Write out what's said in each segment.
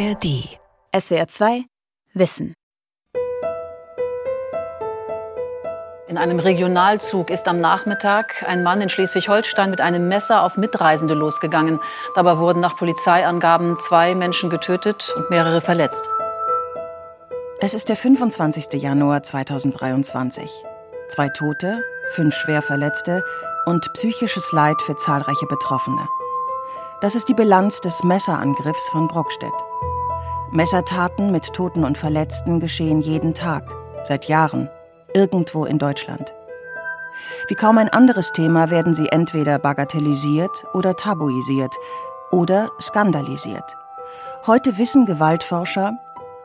ARD. SWR 2 Wissen. In einem Regionalzug ist am Nachmittag ein Mann in Schleswig-Holstein mit einem Messer auf Mitreisende losgegangen. Dabei wurden nach Polizeiangaben zwei Menschen getötet und mehrere verletzt. Es ist der 25. Januar 2023. Zwei Tote, fünf Schwerverletzte und psychisches Leid für zahlreiche Betroffene. Das ist die Bilanz des Messerangriffs von Brockstedt. Messertaten mit Toten und Verletzten geschehen jeden Tag, seit Jahren irgendwo in Deutschland. Wie kaum ein anderes Thema werden sie entweder bagatellisiert oder tabuisiert oder skandalisiert. Heute wissen Gewaltforscher,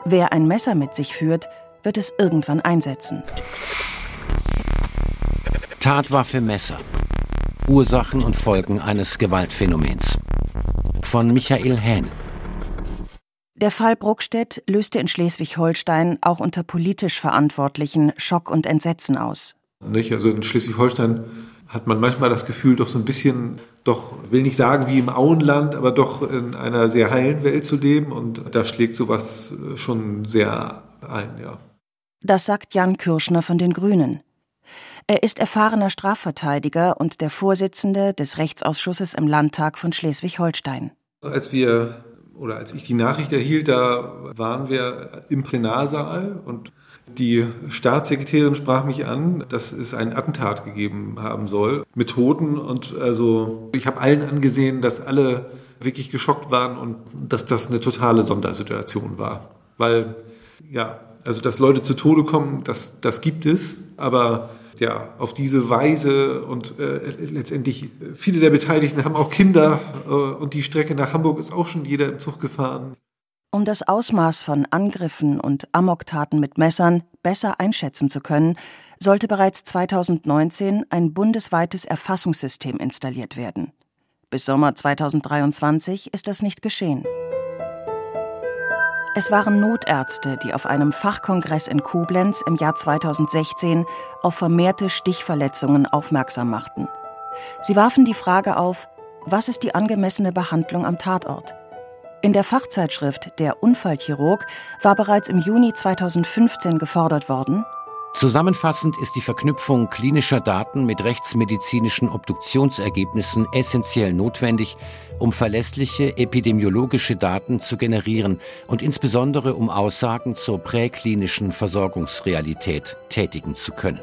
wer ein Messer mit sich führt, wird es irgendwann einsetzen. Tatwaffe Messer. Ursachen und Folgen eines Gewaltphänomens. Von Michael Hähn. Der Fall Bruckstedt löste in Schleswig-Holstein auch unter politisch Verantwortlichen Schock und Entsetzen aus. Nicht? Also in Schleswig-Holstein hat man manchmal das Gefühl, doch so ein bisschen, doch will nicht sagen wie im Auenland, aber doch in einer sehr heilen Welt zu leben. Und da schlägt sowas schon sehr ein, ja. Das sagt Jan Kirschner von den Grünen. Er ist erfahrener Strafverteidiger und der Vorsitzende des Rechtsausschusses im Landtag von Schleswig-Holstein. Als wir oder als ich die Nachricht erhielt, da waren wir im Plenarsaal und die Staatssekretärin sprach mich an, dass es ein Attentat gegeben haben soll mit Toten. Und also ich habe allen angesehen, dass alle wirklich geschockt waren und dass das eine totale Sondersituation war, weil ja, also dass Leute zu Tode kommen, das das gibt es, aber ja, auf diese Weise und äh, letztendlich viele der Beteiligten haben auch Kinder äh, und die Strecke nach Hamburg ist auch schon jeder im Zug gefahren. Um das Ausmaß von Angriffen und Amoktaten mit Messern besser einschätzen zu können, sollte bereits 2019 ein bundesweites Erfassungssystem installiert werden. Bis Sommer 2023 ist das nicht geschehen. Es waren Notärzte, die auf einem Fachkongress in Koblenz im Jahr 2016 auf vermehrte Stichverletzungen aufmerksam machten. Sie warfen die Frage auf, was ist die angemessene Behandlung am Tatort? In der Fachzeitschrift Der Unfallchirurg war bereits im Juni 2015 gefordert worden, Zusammenfassend ist die Verknüpfung klinischer Daten mit rechtsmedizinischen Obduktionsergebnissen essentiell notwendig, um verlässliche epidemiologische Daten zu generieren und insbesondere um Aussagen zur präklinischen Versorgungsrealität tätigen zu können.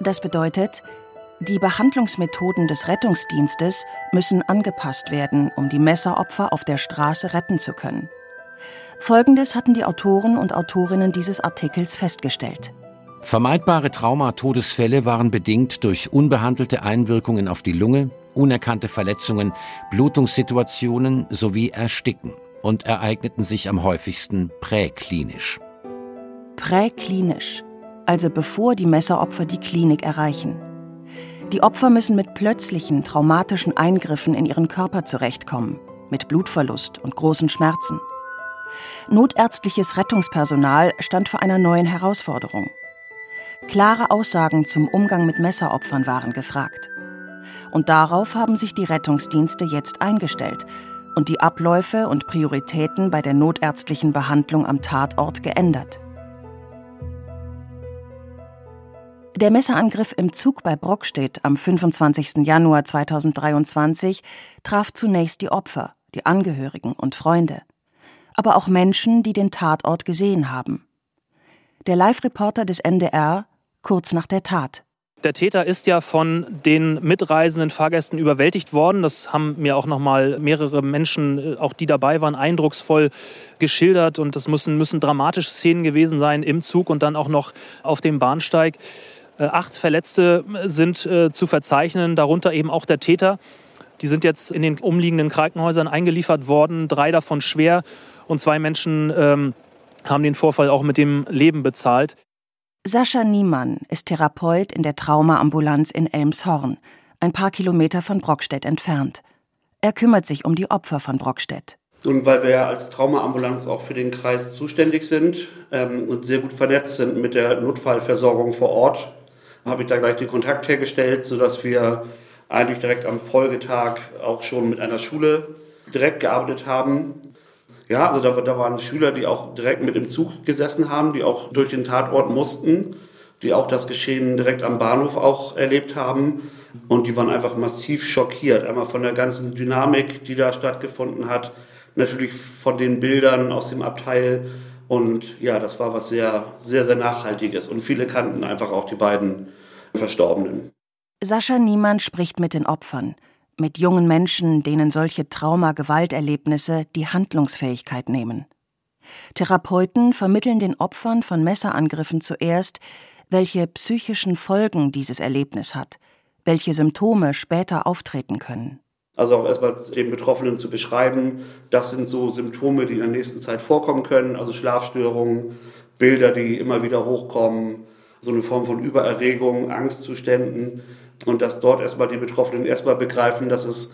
Das bedeutet, die Behandlungsmethoden des Rettungsdienstes müssen angepasst werden, um die Messeropfer auf der Straße retten zu können. Folgendes hatten die Autoren und Autorinnen dieses Artikels festgestellt. Vermeidbare Traumatodesfälle waren bedingt durch unbehandelte Einwirkungen auf die Lunge, unerkannte Verletzungen, Blutungssituationen sowie Ersticken und ereigneten sich am häufigsten präklinisch. Präklinisch, also bevor die Messeropfer die Klinik erreichen. Die Opfer müssen mit plötzlichen traumatischen Eingriffen in ihren Körper zurechtkommen, mit Blutverlust und großen Schmerzen. Notärztliches Rettungspersonal stand vor einer neuen Herausforderung. Klare Aussagen zum Umgang mit Messeropfern waren gefragt. Und darauf haben sich die Rettungsdienste jetzt eingestellt und die Abläufe und Prioritäten bei der notärztlichen Behandlung am Tatort geändert. Der Messerangriff im Zug bei Brockstedt am 25. Januar 2023 traf zunächst die Opfer, die Angehörigen und Freunde, aber auch Menschen, die den Tatort gesehen haben. Der Live-Reporter des NDR kurz nach der Tat. Der Täter ist ja von den mitreisenden Fahrgästen überwältigt worden. Das haben mir auch noch mal mehrere Menschen, äh, auch die dabei waren, eindrucksvoll geschildert. Und das müssen, müssen dramatische Szenen gewesen sein im Zug und dann auch noch auf dem Bahnsteig. Äh, acht Verletzte sind äh, zu verzeichnen, darunter eben auch der Täter. Die sind jetzt in den umliegenden Krankenhäusern eingeliefert worden, drei davon schwer und zwei Menschen ähm, haben den Vorfall auch mit dem Leben bezahlt. Sascha Niemann ist Therapeut in der Traumaambulanz in Elmshorn, ein paar Kilometer von Brockstedt entfernt. Er kümmert sich um die Opfer von Brockstedt. Und weil wir ja als Traumaambulanz auch für den Kreis zuständig sind ähm, und sehr gut vernetzt sind mit der Notfallversorgung vor Ort, habe ich da gleich den Kontakt hergestellt, sodass wir eigentlich direkt am Folgetag auch schon mit einer Schule direkt gearbeitet haben. Ja, also da, da waren Schüler, die auch direkt mit im Zug gesessen haben, die auch durch den Tatort mussten, die auch das Geschehen direkt am Bahnhof auch erlebt haben. Und die waren einfach massiv schockiert. Einmal von der ganzen Dynamik, die da stattgefunden hat. Natürlich von den Bildern aus dem Abteil. Und ja, das war was sehr, sehr, sehr Nachhaltiges. Und viele kannten einfach auch die beiden Verstorbenen. Sascha Niemann spricht mit den Opfern mit jungen Menschen, denen solche Trauma-Gewalterlebnisse die Handlungsfähigkeit nehmen. Therapeuten vermitteln den Opfern von Messerangriffen zuerst, welche psychischen Folgen dieses Erlebnis hat, welche Symptome später auftreten können. Also auch erstmal den Betroffenen zu beschreiben, das sind so Symptome, die in der nächsten Zeit vorkommen können, also Schlafstörungen, Bilder, die immer wieder hochkommen, so eine Form von Übererregung, Angstzuständen, und dass dort erstmal die Betroffenen erstmal begreifen, dass es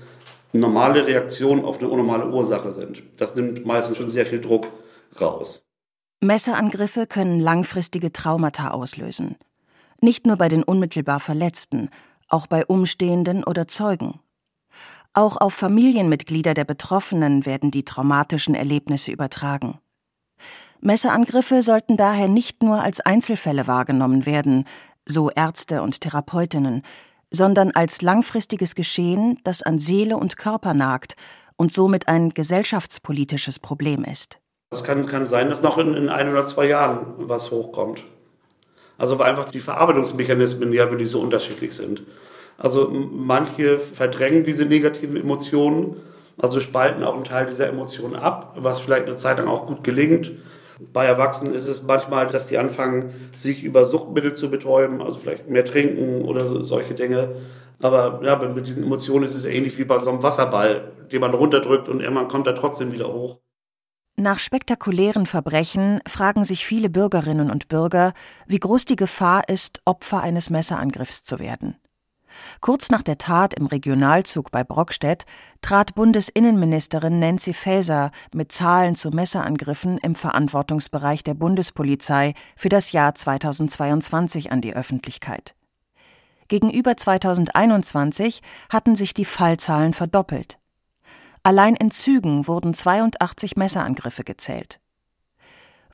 normale Reaktionen auf eine unnormale Ursache sind. Das nimmt meistens schon sehr viel Druck raus. Messerangriffe können langfristige Traumata auslösen. Nicht nur bei den unmittelbar Verletzten, auch bei Umstehenden oder Zeugen. Auch auf Familienmitglieder der Betroffenen werden die traumatischen Erlebnisse übertragen. Messerangriffe sollten daher nicht nur als Einzelfälle wahrgenommen werden, so Ärzte und Therapeutinnen, sondern als langfristiges Geschehen, das an Seele und Körper nagt und somit ein gesellschaftspolitisches Problem ist. Es kann, kann sein, dass noch in, in ein oder zwei Jahren was hochkommt. Also weil einfach die Verarbeitungsmechanismen ja wirklich so unterschiedlich sind. Also manche verdrängen diese negativen Emotionen, also spalten auch einen Teil dieser Emotionen ab, was vielleicht eine Zeit lang auch gut gelingt. Bei Erwachsenen ist es manchmal, dass die anfangen, sich über Suchtmittel zu betäuben, also vielleicht mehr trinken oder so, solche Dinge. Aber ja, mit diesen Emotionen ist es ähnlich wie bei so einem Wasserball, den man runterdrückt und irgendwann kommt er trotzdem wieder hoch. Nach spektakulären Verbrechen fragen sich viele Bürgerinnen und Bürger, wie groß die Gefahr ist, Opfer eines Messerangriffs zu werden. Kurz nach der Tat im Regionalzug bei Brockstedt trat Bundesinnenministerin Nancy Faeser mit Zahlen zu Messerangriffen im Verantwortungsbereich der Bundespolizei für das Jahr 2022 an die Öffentlichkeit. Gegenüber 2021 hatten sich die Fallzahlen verdoppelt. Allein in Zügen wurden 82 Messerangriffe gezählt.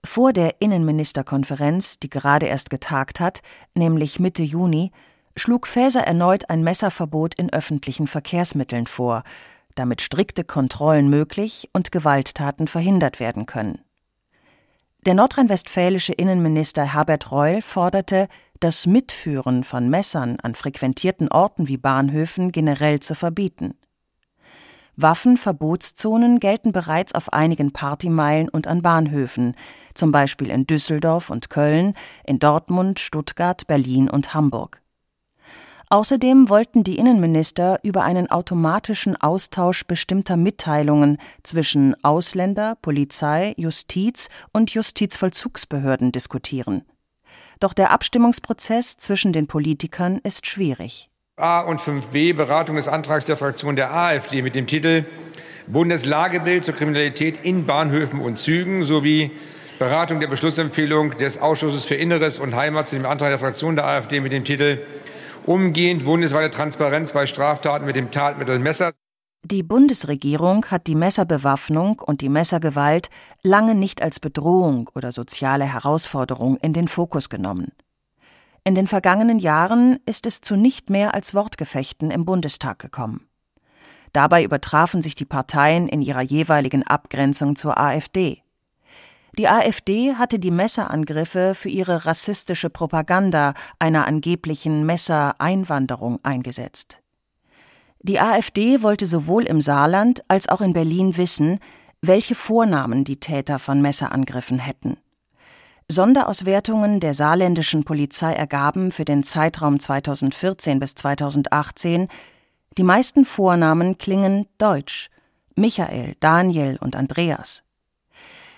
Vor der Innenministerkonferenz, die gerade erst getagt hat, nämlich Mitte Juni, schlug Faeser erneut ein Messerverbot in öffentlichen Verkehrsmitteln vor, damit strikte Kontrollen möglich und Gewalttaten verhindert werden können. Der nordrhein-westfälische Innenminister Herbert Reul forderte, das Mitführen von Messern an frequentierten Orten wie Bahnhöfen generell zu verbieten. Waffenverbotszonen gelten bereits auf einigen Partymeilen und an Bahnhöfen, zum Beispiel in Düsseldorf und Köln, in Dortmund, Stuttgart, Berlin und Hamburg. Außerdem wollten die Innenminister über einen automatischen Austausch bestimmter Mitteilungen zwischen Ausländer, Polizei, Justiz und Justizvollzugsbehörden diskutieren. Doch der Abstimmungsprozess zwischen den Politikern ist schwierig. A und 5b Beratung des Antrags der Fraktion der AfD mit dem Titel Bundeslagebild zur Kriminalität in Bahnhöfen und Zügen sowie Beratung der Beschlussempfehlung des Ausschusses für Inneres und Heimat zu dem Antrag der Fraktion der AfD mit dem Titel umgehend bundesweite Transparenz bei Straftaten mit dem Tatmittel Messer. Die Bundesregierung hat die Messerbewaffnung und die Messergewalt lange nicht als Bedrohung oder soziale Herausforderung in den Fokus genommen. In den vergangenen Jahren ist es zu nicht mehr als Wortgefechten im Bundestag gekommen. Dabei übertrafen sich die Parteien in ihrer jeweiligen Abgrenzung zur AfD. Die AfD hatte die Messerangriffe für ihre rassistische Propaganda einer angeblichen Messereinwanderung eingesetzt. Die AfD wollte sowohl im Saarland als auch in Berlin wissen, welche Vornamen die Täter von Messerangriffen hätten. Sonderauswertungen der saarländischen Polizei ergaben für den Zeitraum 2014 bis 2018, die meisten Vornamen klingen deutsch Michael, Daniel und Andreas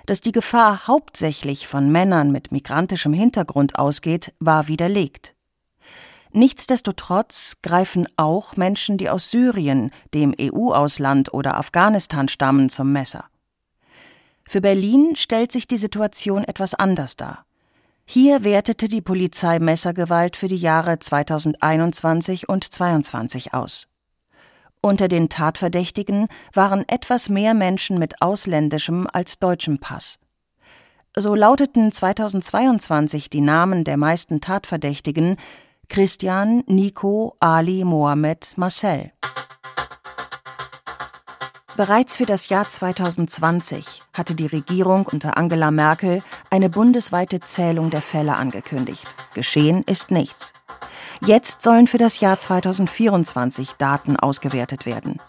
dass die Gefahr hauptsächlich von Männern mit migrantischem Hintergrund ausgeht, war widerlegt. Nichtsdestotrotz greifen auch Menschen, die aus Syrien, dem EU-Ausland oder Afghanistan stammen, zum Messer. Für Berlin stellt sich die Situation etwas anders dar. Hier wertete die Polizei Messergewalt für die Jahre 2021 und 2022 aus. Unter den Tatverdächtigen waren etwas mehr Menschen mit ausländischem als deutschem Pass. So lauteten 2022 die Namen der meisten Tatverdächtigen Christian, Nico, Ali, Mohammed, Marcel. Bereits für das Jahr 2020 hatte die Regierung unter Angela Merkel eine bundesweite Zählung der Fälle angekündigt. Geschehen ist nichts. Jetzt sollen für das Jahr 2024 Daten ausgewertet werden.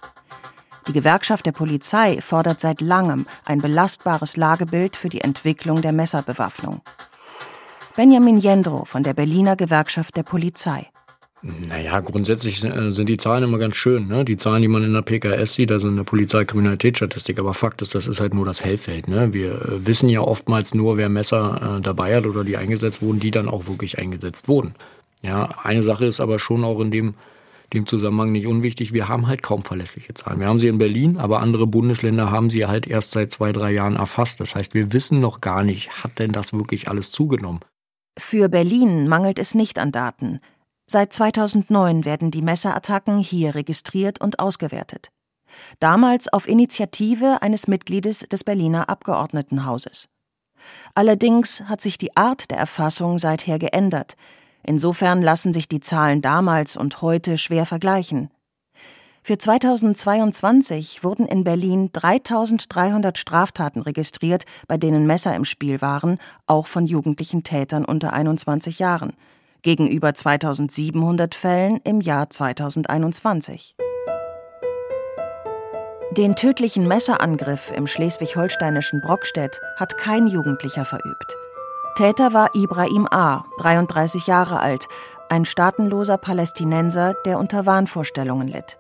Die Gewerkschaft der Polizei fordert seit langem ein belastbares Lagebild für die Entwicklung der Messerbewaffnung. Benjamin Jendro von der Berliner Gewerkschaft der Polizei. Naja, grundsätzlich äh, sind die Zahlen immer ganz schön. Ne? Die Zahlen, die man in der PKS sieht, also in der Polizeikriminalitätsstatistik. Aber Fakt ist, das ist halt nur das Hellfeld. Ne? Wir äh, wissen ja oftmals nur, wer Messer äh, dabei hat oder die eingesetzt wurden, die dann auch wirklich eingesetzt wurden. Ja, eine Sache ist aber schon auch in dem, dem Zusammenhang nicht unwichtig. Wir haben halt kaum verlässliche Zahlen. Wir haben sie in Berlin, aber andere Bundesländer haben sie halt erst seit zwei, drei Jahren erfasst. Das heißt, wir wissen noch gar nicht, hat denn das wirklich alles zugenommen? Für Berlin mangelt es nicht an Daten. Seit 2009 werden die Messerattacken hier registriert und ausgewertet. Damals auf Initiative eines Mitgliedes des Berliner Abgeordnetenhauses. Allerdings hat sich die Art der Erfassung seither geändert. Insofern lassen sich die Zahlen damals und heute schwer vergleichen. Für 2022 wurden in Berlin 3300 Straftaten registriert, bei denen Messer im Spiel waren, auch von jugendlichen Tätern unter 21 Jahren gegenüber 2700 Fällen im Jahr 2021. Den tödlichen Messerangriff im schleswig-holsteinischen Brockstedt hat kein Jugendlicher verübt. Täter war Ibrahim A., 33 Jahre alt, ein staatenloser Palästinenser, der unter Wahnvorstellungen litt.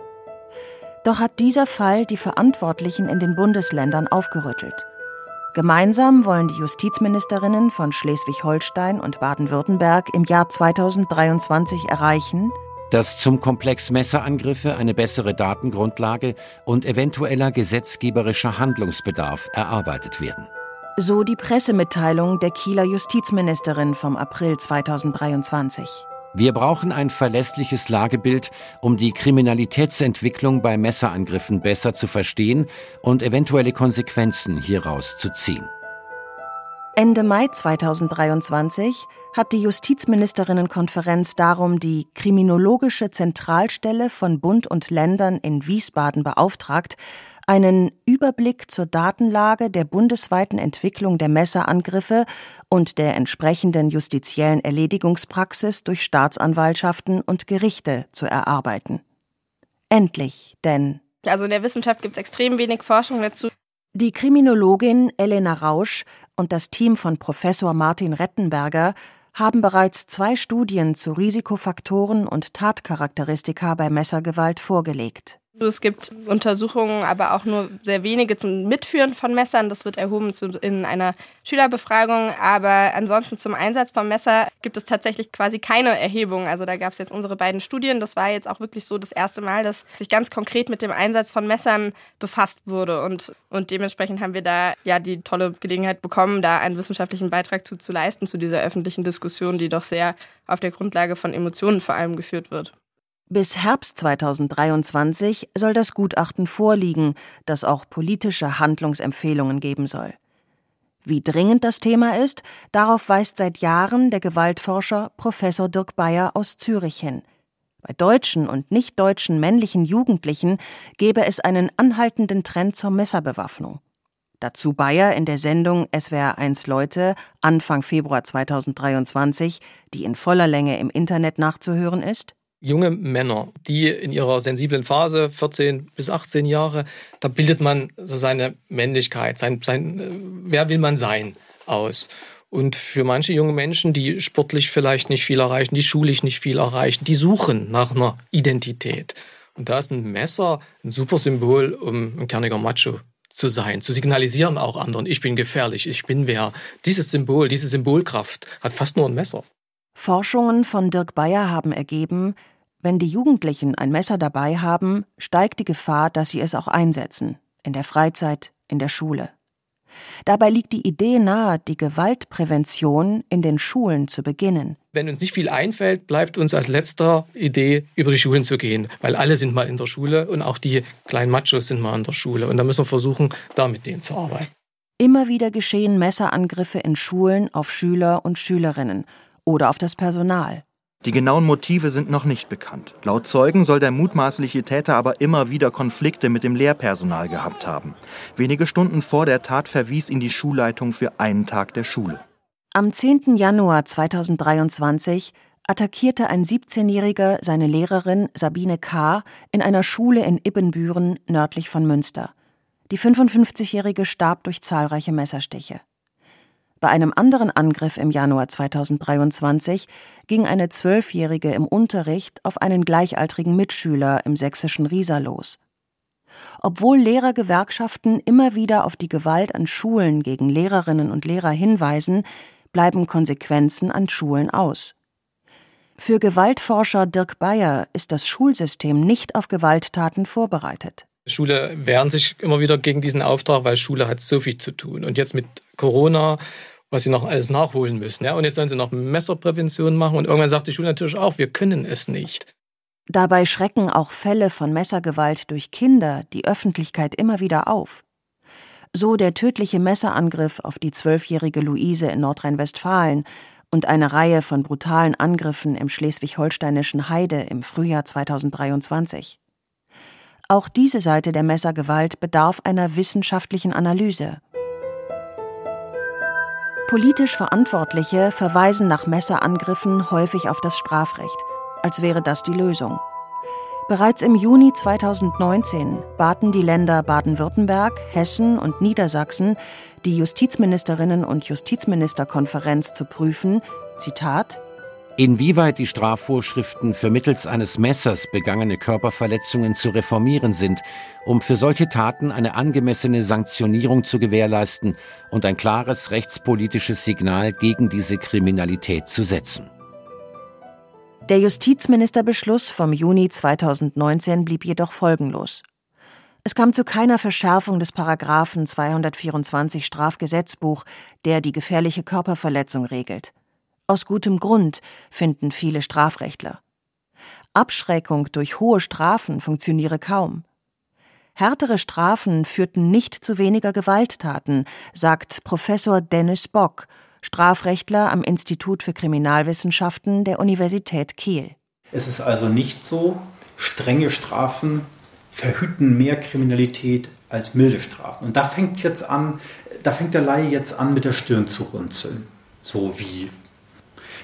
Doch hat dieser Fall die Verantwortlichen in den Bundesländern aufgerüttelt. Gemeinsam wollen die Justizministerinnen von Schleswig-Holstein und Baden-Württemberg im Jahr 2023 erreichen, dass zum Komplex Messerangriffe eine bessere Datengrundlage und eventueller gesetzgeberischer Handlungsbedarf erarbeitet werden. So die Pressemitteilung der Kieler Justizministerin vom April 2023. Wir brauchen ein verlässliches Lagebild, um die Kriminalitätsentwicklung bei Messerangriffen besser zu verstehen und eventuelle Konsequenzen hieraus zu ziehen. Ende Mai 2023 hat die Justizministerinnenkonferenz darum die Kriminologische Zentralstelle von Bund und Ländern in Wiesbaden beauftragt, einen Überblick zur Datenlage der bundesweiten Entwicklung der Messerangriffe und der entsprechenden justiziellen Erledigungspraxis durch Staatsanwaltschaften und Gerichte zu erarbeiten. Endlich, denn also in der Wissenschaft gibt es extrem wenig Forschung dazu. Die Kriminologin Elena Rausch und das Team von Professor Martin Rettenberger haben bereits zwei Studien zu Risikofaktoren und Tatcharakteristika bei Messergewalt vorgelegt. Es gibt Untersuchungen, aber auch nur sehr wenige zum Mitführen von Messern. Das wird erhoben in einer Schülerbefragung. Aber ansonsten zum Einsatz von Messer gibt es tatsächlich quasi keine Erhebung. Also da gab es jetzt unsere beiden Studien. Das war jetzt auch wirklich so das erste Mal, dass sich ganz konkret mit dem Einsatz von Messern befasst wurde. Und, und dementsprechend haben wir da ja die tolle Gelegenheit bekommen, da einen wissenschaftlichen Beitrag zu, zu leisten zu dieser öffentlichen Diskussion, die doch sehr auf der Grundlage von Emotionen vor allem geführt wird. Bis Herbst 2023 soll das Gutachten vorliegen, das auch politische Handlungsempfehlungen geben soll. Wie dringend das Thema ist, darauf weist seit Jahren der Gewaltforscher Professor Dirk Bayer aus Zürich hin. Bei deutschen und nicht deutschen männlichen Jugendlichen gebe es einen anhaltenden Trend zur Messerbewaffnung. Dazu Bayer in der Sendung SWR 1 Leute Anfang Februar 2023, die in voller Länge im Internet nachzuhören ist junge Männer, die in ihrer sensiblen Phase, 14 bis 18 Jahre, da bildet man so seine Männlichkeit, sein, sein, äh, wer will man sein, aus. Und für manche junge Menschen, die sportlich vielleicht nicht viel erreichen, die schulisch nicht viel erreichen, die suchen nach einer Identität. Und da ist ein Messer ein super Symbol, um ein kerniger Macho zu sein, zu signalisieren auch anderen, ich bin gefährlich, ich bin wer. Dieses Symbol, diese Symbolkraft hat fast nur ein Messer. Forschungen von Dirk Bayer haben ergeben, wenn die Jugendlichen ein Messer dabei haben, steigt die Gefahr, dass sie es auch einsetzen, in der Freizeit, in der Schule. Dabei liegt die Idee nahe, die Gewaltprävention in den Schulen zu beginnen. Wenn uns nicht viel einfällt, bleibt uns als letzter Idee, über die Schulen zu gehen. Weil alle sind mal in der Schule und auch die kleinen Machos sind mal in der Schule. Und da müssen wir versuchen, da mit denen zu arbeiten. Immer wieder geschehen Messerangriffe in Schulen auf Schüler und Schülerinnen oder auf das Personal. Die genauen Motive sind noch nicht bekannt. Laut Zeugen soll der mutmaßliche Täter aber immer wieder Konflikte mit dem Lehrpersonal gehabt haben. Wenige Stunden vor der Tat verwies ihn die Schulleitung für einen Tag der Schule. Am 10. Januar 2023 attackierte ein 17-Jähriger seine Lehrerin Sabine K. in einer Schule in Ibbenbüren nördlich von Münster. Die 55-Jährige starb durch zahlreiche Messerstiche. Bei einem anderen Angriff im Januar 2023 ging eine Zwölfjährige im Unterricht auf einen gleichaltrigen Mitschüler im sächsischen Riesa los. Obwohl Lehrergewerkschaften immer wieder auf die Gewalt an Schulen gegen Lehrerinnen und Lehrer hinweisen, bleiben Konsequenzen an Schulen aus. Für Gewaltforscher Dirk Bayer ist das Schulsystem nicht auf Gewalttaten vorbereitet. Schule wehren sich immer wieder gegen diesen Auftrag, weil Schule hat so viel zu tun. Und jetzt mit Corona was sie noch alles nachholen müssen. Ja? Und jetzt sollen sie noch Messerprävention machen. Und irgendwann sagt die Schule natürlich auch, wir können es nicht. Dabei schrecken auch Fälle von Messergewalt durch Kinder die Öffentlichkeit immer wieder auf. So der tödliche Messerangriff auf die zwölfjährige Luise in Nordrhein-Westfalen und eine Reihe von brutalen Angriffen im schleswig-holsteinischen Heide im Frühjahr 2023. Auch diese Seite der Messergewalt bedarf einer wissenschaftlichen Analyse. Politisch Verantwortliche verweisen nach Messerangriffen häufig auf das Strafrecht, als wäre das die Lösung. Bereits im Juni 2019 baten die Länder Baden-Württemberg, Hessen und Niedersachsen die Justizministerinnen und Justizministerkonferenz zu prüfen, Zitat, Inwieweit die Strafvorschriften für mittels eines Messers begangene Körperverletzungen zu reformieren sind, um für solche Taten eine angemessene Sanktionierung zu gewährleisten und ein klares rechtspolitisches Signal gegen diese Kriminalität zu setzen. Der Justizministerbeschluss vom Juni 2019 blieb jedoch folgenlos. Es kam zu keiner Verschärfung des Paragraphen 224 Strafgesetzbuch, der die gefährliche Körperverletzung regelt. Aus gutem Grund, finden viele Strafrechtler. Abschreckung durch hohe Strafen funktioniere kaum. Härtere Strafen führten nicht zu weniger Gewalttaten, sagt Professor Dennis Bock, Strafrechtler am Institut für Kriminalwissenschaften der Universität Kiel. Es ist also nicht so, strenge Strafen verhüten mehr Kriminalität als milde Strafen. Und da fängt jetzt an, da fängt der Laie jetzt an, mit der Stirn zu runzeln. So wie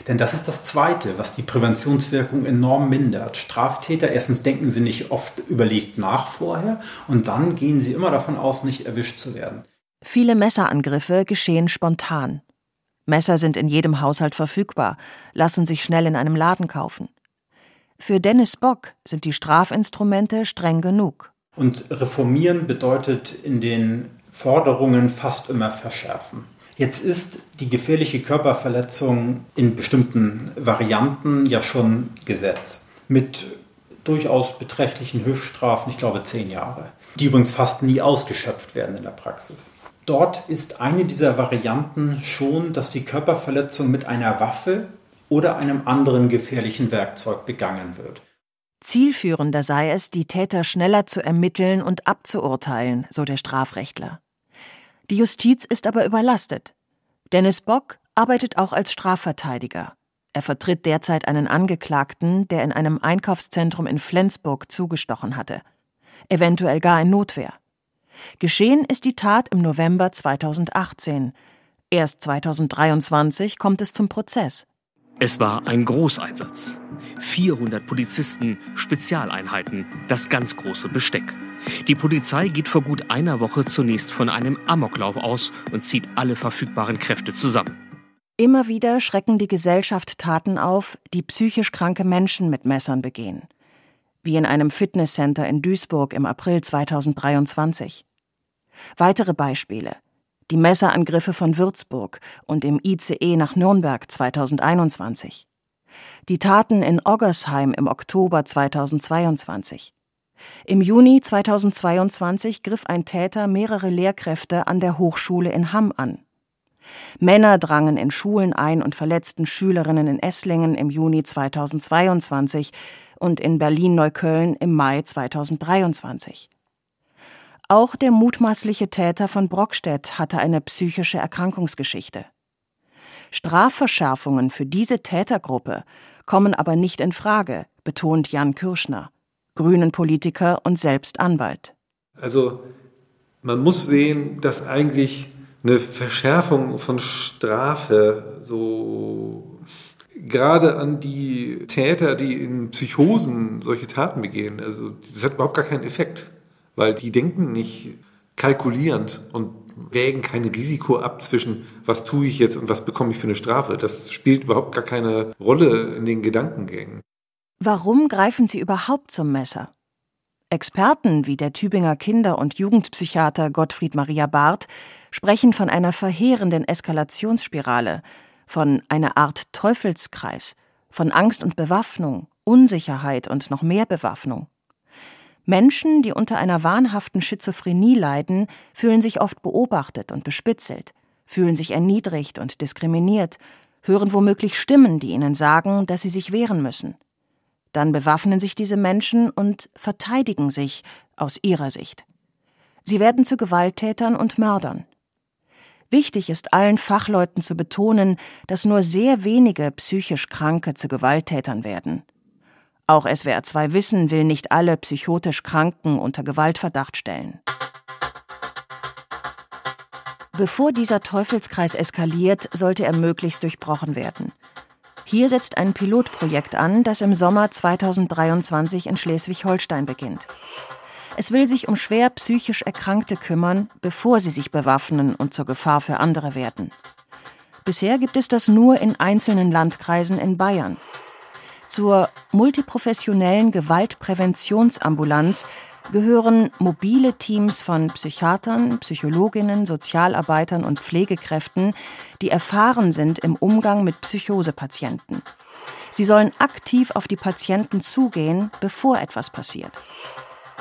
denn das ist das Zweite, was die Präventionswirkung enorm mindert. Straftäter, erstens denken sie nicht oft überlegt nach vorher und dann gehen sie immer davon aus, nicht erwischt zu werden. Viele Messerangriffe geschehen spontan. Messer sind in jedem Haushalt verfügbar, lassen sich schnell in einem Laden kaufen. Für Dennis Bock sind die Strafinstrumente streng genug. Und reformieren bedeutet in den Forderungen fast immer verschärfen. Jetzt ist die gefährliche Körperverletzung in bestimmten Varianten ja schon Gesetz. Mit durchaus beträchtlichen Höchststrafen, ich glaube zehn Jahre, die übrigens fast nie ausgeschöpft werden in der Praxis. Dort ist eine dieser Varianten schon, dass die Körperverletzung mit einer Waffe oder einem anderen gefährlichen Werkzeug begangen wird. Zielführender sei es, die Täter schneller zu ermitteln und abzuurteilen, so der Strafrechtler. Die Justiz ist aber überlastet. Dennis Bock arbeitet auch als Strafverteidiger. Er vertritt derzeit einen Angeklagten, der in einem Einkaufszentrum in Flensburg zugestochen hatte. Eventuell gar in Notwehr. Geschehen ist die Tat im November 2018. Erst 2023 kommt es zum Prozess. Es war ein Großeinsatz. 400 Polizisten, Spezialeinheiten, das ganz große Besteck. Die Polizei geht vor gut einer Woche zunächst von einem Amoklauf aus und zieht alle verfügbaren Kräfte zusammen. Immer wieder schrecken die Gesellschaft Taten auf, die psychisch kranke Menschen mit Messern begehen. Wie in einem Fitnesscenter in Duisburg im April 2023. Weitere Beispiele die Messerangriffe von Würzburg und im ICE nach Nürnberg 2021, die Taten in Oggersheim im Oktober 2022, Im Juni 2022 griff ein Täter mehrere Lehrkräfte an der Hochschule in Hamm an. Männer drangen in Schulen ein und verletzten Schülerinnen in Esslingen im Juni 2022 und in Berlin-Neukölln im Mai 2023. Auch der mutmaßliche Täter von Brockstedt hatte eine psychische Erkrankungsgeschichte. Strafverschärfungen für diese Tätergruppe kommen aber nicht in Frage, betont Jan Kürschner, Grünen-Politiker und selbst Anwalt. Also man muss sehen, dass eigentlich eine Verschärfung von Strafe so gerade an die Täter, die in Psychosen solche Taten begehen, also das hat überhaupt gar keinen Effekt, weil die denken nicht kalkulierend und wägen kein Risiko ab zwischen, was tue ich jetzt und was bekomme ich für eine Strafe. Das spielt überhaupt gar keine Rolle in den Gedankengängen. Warum greifen sie überhaupt zum Messer? Experten wie der Tübinger Kinder- und Jugendpsychiater Gottfried Maria Barth sprechen von einer verheerenden Eskalationsspirale, von einer Art Teufelskreis, von Angst und Bewaffnung, Unsicherheit und noch mehr Bewaffnung. Menschen, die unter einer wahnhaften Schizophrenie leiden, fühlen sich oft beobachtet und bespitzelt, fühlen sich erniedrigt und diskriminiert, hören womöglich Stimmen, die ihnen sagen, dass sie sich wehren müssen. Dann bewaffnen sich diese Menschen und verteidigen sich aus ihrer Sicht. Sie werden zu Gewalttätern und Mördern. Wichtig ist allen Fachleuten zu betonen, dass nur sehr wenige psychisch Kranke zu Gewalttätern werden. Auch SWR 2 Wissen will nicht alle psychotisch Kranken unter Gewaltverdacht stellen. Bevor dieser Teufelskreis eskaliert, sollte er möglichst durchbrochen werden. Hier setzt ein Pilotprojekt an, das im Sommer 2023 in Schleswig-Holstein beginnt. Es will sich um schwer psychisch Erkrankte kümmern, bevor sie sich bewaffnen und zur Gefahr für andere werden. Bisher gibt es das nur in einzelnen Landkreisen in Bayern. Zur multiprofessionellen Gewaltpräventionsambulanz gehören mobile Teams von Psychiatern, Psychologinnen, Sozialarbeitern und Pflegekräften, die erfahren sind im Umgang mit Psychosepatienten. Sie sollen aktiv auf die Patienten zugehen, bevor etwas passiert.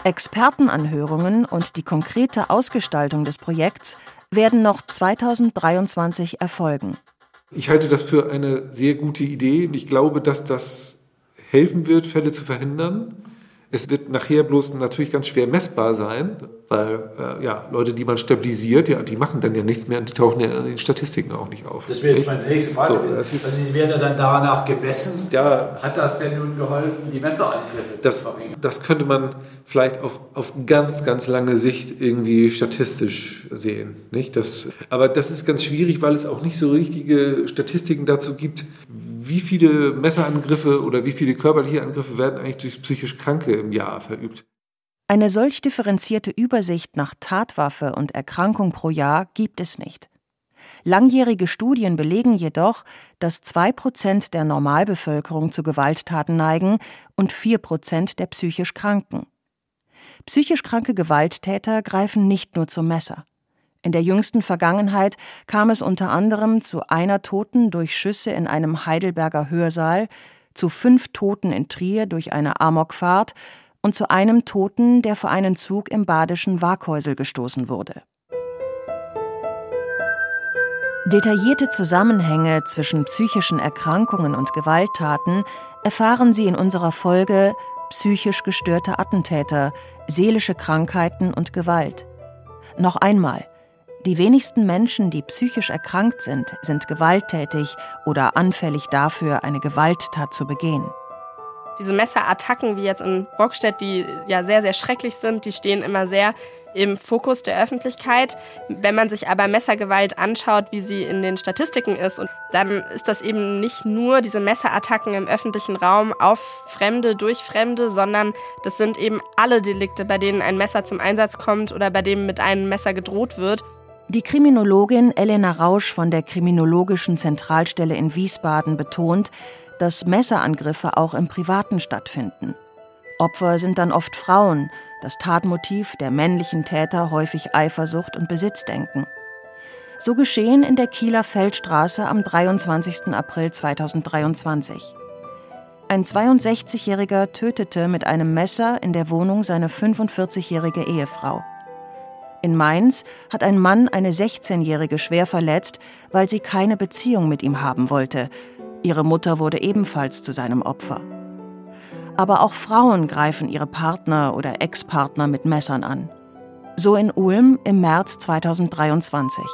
Expertenanhörungen und die konkrete Ausgestaltung des Projekts werden noch 2023 erfolgen. Ich halte das für eine sehr gute Idee und ich glaube, dass das helfen wird, Fälle zu verhindern. Es wird nachher bloß natürlich ganz schwer messbar sein, weil äh, ja, Leute, die man stabilisiert, ja, die machen dann ja nichts mehr und die tauchen ja in den Statistiken auch nicht auf. Das wäre jetzt meine nächste Frage so, gewesen. Also Sie werden ja dann danach gemessen. Ja, Hat das denn nun geholfen, die Messerangriffe das, zu verringern? Das könnte man vielleicht auf, auf ganz, ganz lange Sicht irgendwie statistisch sehen. Nicht? Das, aber das ist ganz schwierig, weil es auch nicht so richtige Statistiken dazu gibt, wie viele Messerangriffe oder wie viele körperliche Angriffe werden eigentlich durch psychisch Kranke im Jahr verübt? Eine solch differenzierte Übersicht nach Tatwaffe und Erkrankung pro Jahr gibt es nicht. Langjährige Studien belegen jedoch, dass zwei Prozent der Normalbevölkerung zu Gewalttaten neigen und vier Prozent der psychisch Kranken. Psychisch kranke Gewalttäter greifen nicht nur zum Messer. In der jüngsten Vergangenheit kam es unter anderem zu einer Toten durch Schüsse in einem Heidelberger Hörsaal, zu fünf Toten in Trier durch eine Amokfahrt und zu einem Toten, der vor einen Zug im badischen Waghäusel gestoßen wurde. Detaillierte Zusammenhänge zwischen psychischen Erkrankungen und Gewalttaten erfahren Sie in unserer Folge Psychisch gestörte Attentäter, seelische Krankheiten und Gewalt. Noch einmal, die wenigsten Menschen, die psychisch erkrankt sind, sind gewalttätig oder anfällig dafür, eine Gewalttat zu begehen. Diese Messerattacken, wie jetzt in Brockstedt, die ja sehr, sehr schrecklich sind, die stehen immer sehr im Fokus der Öffentlichkeit. Wenn man sich aber Messergewalt anschaut, wie sie in den Statistiken ist, dann ist das eben nicht nur diese Messerattacken im öffentlichen Raum auf Fremde, durch Fremde, sondern das sind eben alle Delikte, bei denen ein Messer zum Einsatz kommt oder bei dem mit einem Messer gedroht wird. Die Kriminologin Elena Rausch von der Kriminologischen Zentralstelle in Wiesbaden betont, dass Messerangriffe auch im Privaten stattfinden. Opfer sind dann oft Frauen, das Tatmotiv der männlichen Täter häufig Eifersucht und Besitzdenken. So geschehen in der Kieler Feldstraße am 23. April 2023. Ein 62-Jähriger tötete mit einem Messer in der Wohnung seine 45-jährige Ehefrau. In Mainz hat ein Mann eine 16-jährige schwer verletzt, weil sie keine Beziehung mit ihm haben wollte. Ihre Mutter wurde ebenfalls zu seinem Opfer. Aber auch Frauen greifen ihre Partner oder Ex-Partner mit Messern an. So in Ulm im März 2023.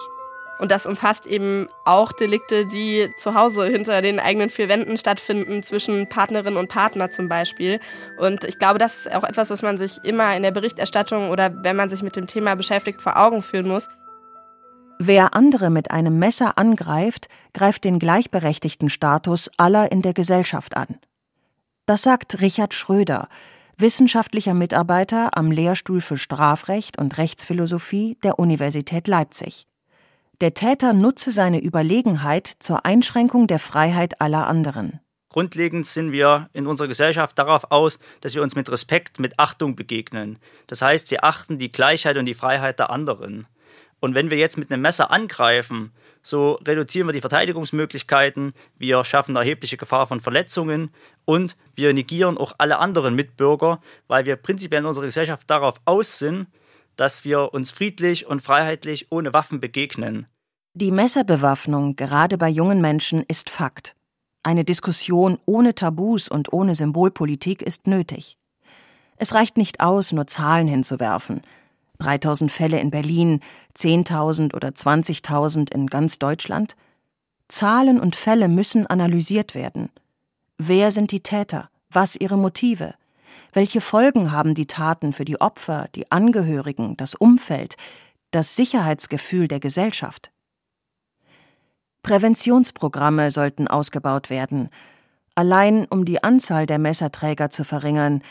Und das umfasst eben auch Delikte, die zu Hause hinter den eigenen vier Wänden stattfinden, zwischen Partnerin und Partner zum Beispiel. Und ich glaube, das ist auch etwas, was man sich immer in der Berichterstattung oder wenn man sich mit dem Thema beschäftigt, vor Augen führen muss. Wer andere mit einem Messer angreift, greift den gleichberechtigten Status aller in der Gesellschaft an. Das sagt Richard Schröder, wissenschaftlicher Mitarbeiter am Lehrstuhl für Strafrecht und Rechtsphilosophie der Universität Leipzig. Der Täter nutze seine Überlegenheit zur Einschränkung der Freiheit aller anderen. Grundlegend sind wir in unserer Gesellschaft darauf aus, dass wir uns mit Respekt, mit Achtung begegnen. Das heißt, wir achten die Gleichheit und die Freiheit der anderen. Und wenn wir jetzt mit einem Messer angreifen, so reduzieren wir die Verteidigungsmöglichkeiten, wir schaffen erhebliche Gefahr von Verletzungen und wir negieren auch alle anderen Mitbürger, weil wir prinzipiell in unserer Gesellschaft darauf aus sind, dass wir uns friedlich und freiheitlich ohne Waffen begegnen. Die Messerbewaffnung, gerade bei jungen Menschen, ist Fakt. Eine Diskussion ohne Tabus und ohne Symbolpolitik ist nötig. Es reicht nicht aus, nur Zahlen hinzuwerfen. 3000 Fälle in Berlin, 10.000 oder 20.000 in ganz Deutschland. Zahlen und Fälle müssen analysiert werden. Wer sind die Täter? Was ihre Motive? Welche Folgen haben die Taten für die Opfer, die Angehörigen, das Umfeld, das Sicherheitsgefühl der Gesellschaft? Präventionsprogramme sollten ausgebaut werden, allein um die Anzahl der Messerträger zu verringern.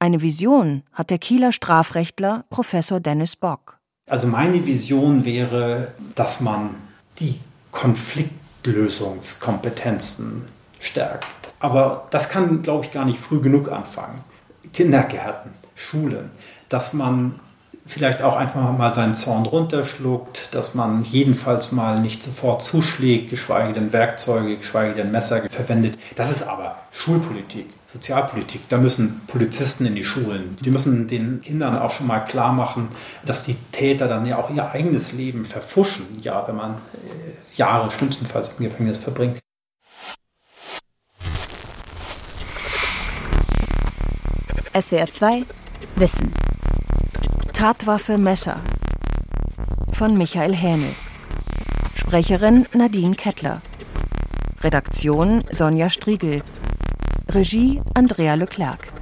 Eine Vision hat der Kieler Strafrechtler Professor Dennis Bock. Also meine Vision wäre, dass man die Konfliktlösungskompetenzen stärkt. Aber das kann, glaube ich, gar nicht früh genug anfangen. Kindergärten, Schulen, dass man vielleicht auch einfach mal seinen Zorn runterschluckt, dass man jedenfalls mal nicht sofort zuschlägt, geschweige denn Werkzeuge, geschweige denn Messer verwendet. Das ist aber Schulpolitik, Sozialpolitik. Da müssen Polizisten in die Schulen. Die müssen den Kindern auch schon mal klar machen, dass die Täter dann ja auch ihr eigenes Leben verfuschen, ja, wenn man äh, Jahre schlimmstenfalls im Gefängnis verbringt. SWR 2 Wissen. Tatwaffe Messer von Michael Hähnel. Sprecherin Nadine Kettler. Redaktion Sonja Striegel. Regie Andrea Leclerc.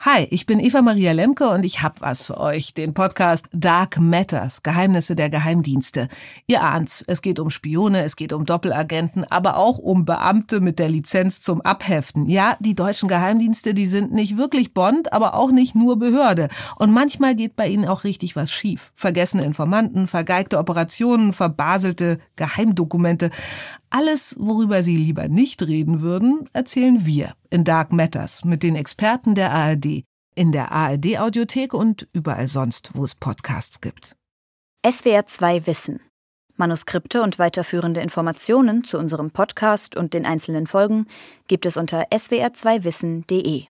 Hi, ich bin Eva Maria Lemke und ich hab was für euch, den Podcast Dark Matters, Geheimnisse der Geheimdienste. Ihr ahnt's, es geht um Spione, es geht um Doppelagenten, aber auch um Beamte mit der Lizenz zum Abheften. Ja, die deutschen Geheimdienste, die sind nicht wirklich Bond, aber auch nicht nur Behörde. Und manchmal geht bei ihnen auch richtig was schief. Vergessene Informanten, vergeigte Operationen, verbaselte Geheimdokumente. Alles, worüber Sie lieber nicht reden würden, erzählen wir in Dark Matters mit den Experten der ARD, in der ARD Audiothek und überall sonst, wo es Podcasts gibt. SWR 2 Wissen. Manuskripte und weiterführende Informationen zu unserem Podcast und den einzelnen Folgen gibt es unter swr2wissen.de.